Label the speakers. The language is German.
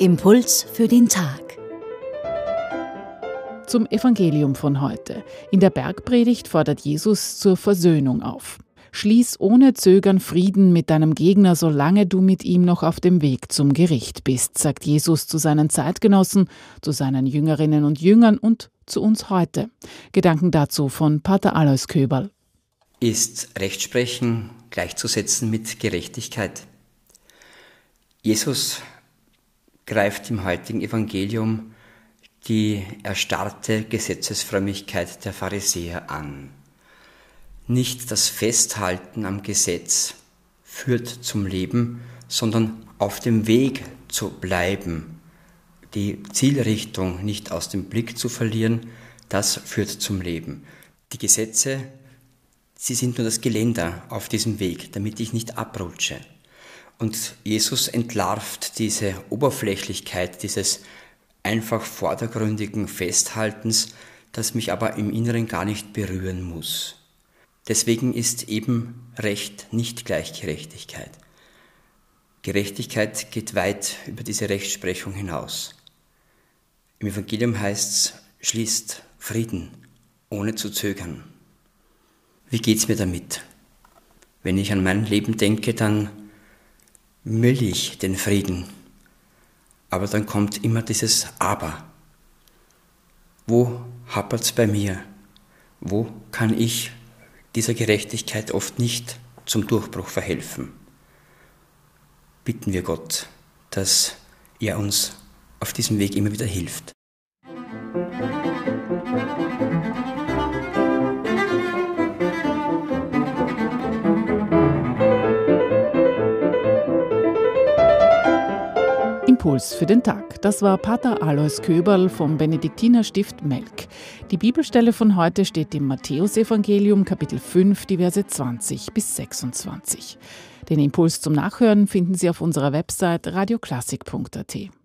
Speaker 1: Impuls für den Tag.
Speaker 2: Zum Evangelium von heute. In der Bergpredigt fordert Jesus zur Versöhnung auf. Schließ ohne Zögern Frieden mit deinem Gegner, solange du mit ihm noch auf dem Weg zum Gericht bist, sagt Jesus zu seinen Zeitgenossen, zu seinen Jüngerinnen und Jüngern und zu uns heute. Gedanken dazu von Pater Alois Köberl.
Speaker 3: Ist Rechtsprechen gleichzusetzen mit Gerechtigkeit? Jesus greift im heutigen Evangelium die erstarrte Gesetzesfrömmigkeit der Pharisäer an. Nicht das Festhalten am Gesetz führt zum Leben, sondern auf dem Weg zu bleiben, die Zielrichtung nicht aus dem Blick zu verlieren, das führt zum Leben. Die Gesetze, sie sind nur das Geländer auf diesem Weg, damit ich nicht abrutsche. Und Jesus entlarvt diese Oberflächlichkeit dieses einfach vordergründigen Festhaltens, das mich aber im Inneren gar nicht berühren muss. Deswegen ist eben Recht nicht gleich Gerechtigkeit. Gerechtigkeit geht weit über diese Rechtsprechung hinaus. Im Evangelium heißt es, schließt Frieden, ohne zu zögern. Wie geht's mir damit? Wenn ich an mein Leben denke, dann will ich den Frieden. Aber dann kommt immer dieses Aber. Wo hapert's bei mir? Wo kann ich dieser Gerechtigkeit oft nicht zum Durchbruch verhelfen. Bitten wir Gott, dass er uns auf diesem Weg immer wieder hilft.
Speaker 2: Impuls für den Tag. Das war Pater Alois Köberl vom Benediktinerstift Melk. Die Bibelstelle von heute steht im Matthäusevangelium Kapitel 5, die Verse 20 bis 26. Den Impuls zum Nachhören finden Sie auf unserer Website radioklassik.at.